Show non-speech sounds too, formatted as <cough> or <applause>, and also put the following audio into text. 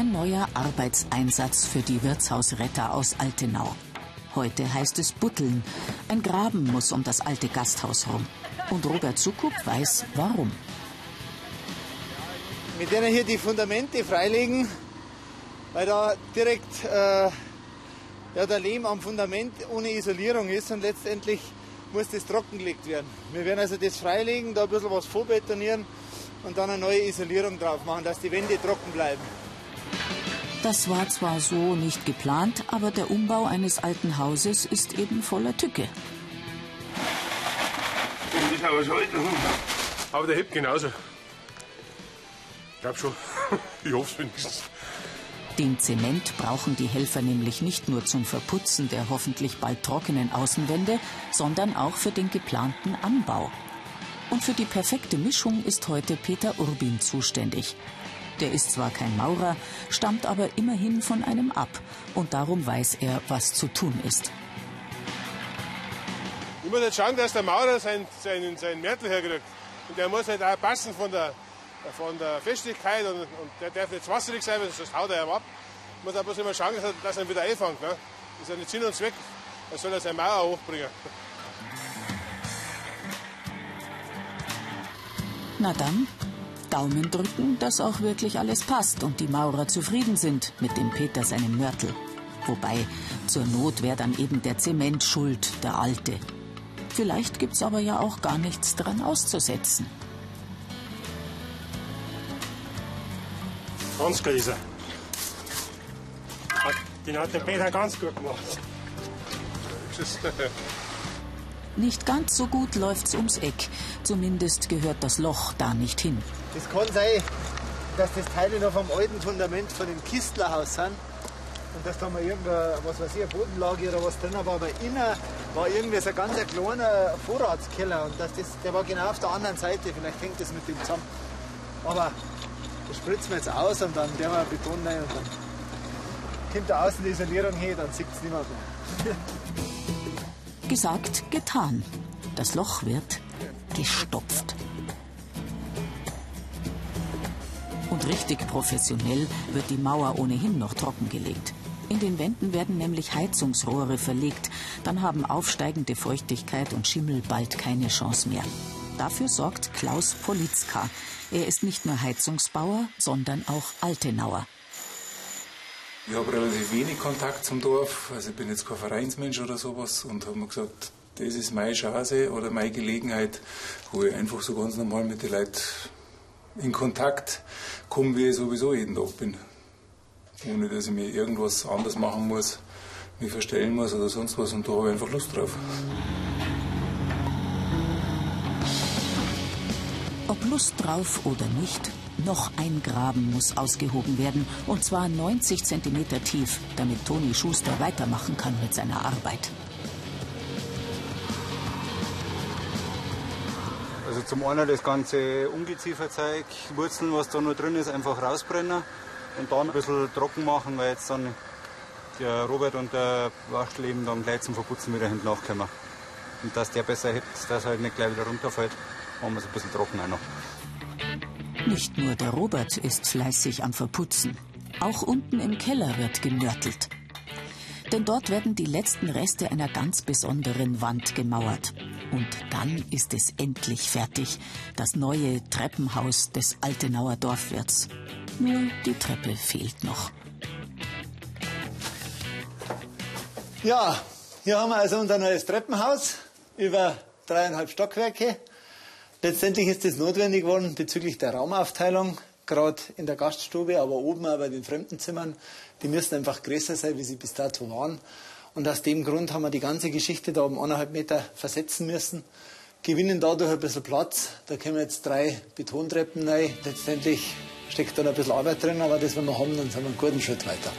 Ein neuer Arbeitseinsatz für die Wirtshausretter aus Altenau. Heute heißt es Butteln. Ein Graben muss um das alte Gasthaus rum. Und Robert Sukup weiß, warum. Mit denen hier die Fundamente freilegen, weil da direkt äh, ja, der Lehm am Fundament ohne Isolierung ist und letztendlich muss das trockengelegt werden. Wir werden also das freilegen, da ein bisschen was vorbetonieren und dann eine neue Isolierung drauf machen, dass die Wände trocken bleiben. Das war zwar so nicht geplant, aber der Umbau eines alten Hauses ist eben voller Tücke. Ich aber schon Aber der hebt genauso. Ich glaub schon. <laughs> ich hoffe es wenigstens. Den Zement brauchen die Helfer nämlich nicht nur zum Verputzen der hoffentlich bald trockenen Außenwände, sondern auch für den geplanten Anbau. Und für die perfekte Mischung ist heute Peter Urbin zuständig. Der ist zwar kein Maurer, stammt aber immerhin von einem ab und darum weiß er, was zu tun ist. Ich muss jetzt schauen, dass der Maurer seinen sein, sein Mörtel herkriegt. Und der muss halt auch passen von der, von der Festigkeit und, und der darf nicht wasserig sein, sonst haut er ihm ab. Ich muss aber immer schauen, dass er ihn wieder einfängt. Ne? Das ist ja nicht Sinn und Zweck. Er soll er seine Mauer hochbringen. Na dann, Daumen drücken, dass auch wirklich alles passt und die Maurer zufrieden sind mit dem Peter seinem Mörtel. Wobei, zur Not wäre dann eben der Zement schuld, der alte. Vielleicht gibt's aber ja auch gar nichts dran auszusetzen. Ganz gut ist er. Den hat der Peter ganz gut gemacht. Nicht ganz so gut läuft's ums Eck. Zumindest gehört das Loch da nicht hin. Das kann sein, dass das Teile noch vom alten Fundament von dem Kistlerhaus sind. Und dass da mal irgendein, was weiß ich, eine Bodenlage oder was drin war. Aber innen war irgendwie so ein ganz kleiner Vorratskeller. Und das, der war genau auf der anderen Seite. Vielleicht hängt das mit dem zusammen. Aber das spritzen wir jetzt aus und dann werden wir Beton rein und dann kommt da außen die Isolierung hin, dann sieht es niemand mehr. Gesagt, getan. Das Loch wird gestopft. Und richtig professionell wird die Mauer ohnehin noch trockengelegt. In den Wänden werden nämlich Heizungsrohre verlegt. Dann haben aufsteigende Feuchtigkeit und Schimmel bald keine Chance mehr. Dafür sorgt Klaus Politzka. Er ist nicht nur Heizungsbauer, sondern auch Altenauer. Ich habe relativ wenig Kontakt zum Dorf. Also ich bin jetzt kein Vereinsmensch oder sowas und habe mir gesagt, das ist meine Chance oder meine Gelegenheit, wo ich einfach so ganz normal mit den Leuten in Kontakt komme, wie ich sowieso jeden Tag bin. Ohne dass ich mir irgendwas anders machen muss, mich verstellen muss oder sonst was. Und da habe ich einfach Lust drauf. Ob Lust drauf oder nicht, noch ein Graben muss ausgehoben werden. Und zwar 90 Zentimeter tief, damit Toni Schuster weitermachen kann mit seiner Arbeit. Also zum einen das ganze Ungezieferzeug, Wurzeln, was da noch drin ist, einfach rausbrennen und dann ein bisschen trocken machen, weil jetzt dann der Robert und der Waschel eben dann gleich zum Verputzen wieder hinten nachkommen. Und dass der besser hebt, dass er halt nicht gleich wieder runterfällt, machen wir es ein bisschen trocken auch noch. Nicht nur der Robert ist fleißig am Verputzen. Auch unten im Keller wird gemörtelt. Denn dort werden die letzten Reste einer ganz besonderen Wand gemauert. Und dann ist es endlich fertig, das neue Treppenhaus des Altenauer Dorfwirts. Nur die Treppe fehlt noch. Ja, hier haben wir also unser neues Treppenhaus über dreieinhalb Stockwerke. Letztendlich ist es notwendig geworden bezüglich der Raumaufteilung, gerade in der Gaststube, aber oben auch bei den Fremdenzimmern. Die müssen einfach größer sein, wie sie bis dato waren. Und aus dem Grund haben wir die ganze Geschichte da um eineinhalb Meter versetzen müssen, gewinnen dadurch ein bisschen Platz. Da kommen jetzt drei Betontreppen rein. Letztendlich steckt da ein bisschen Arbeit drin, aber das, wenn wir haben, dann sind wir einen guten Schritt weiter.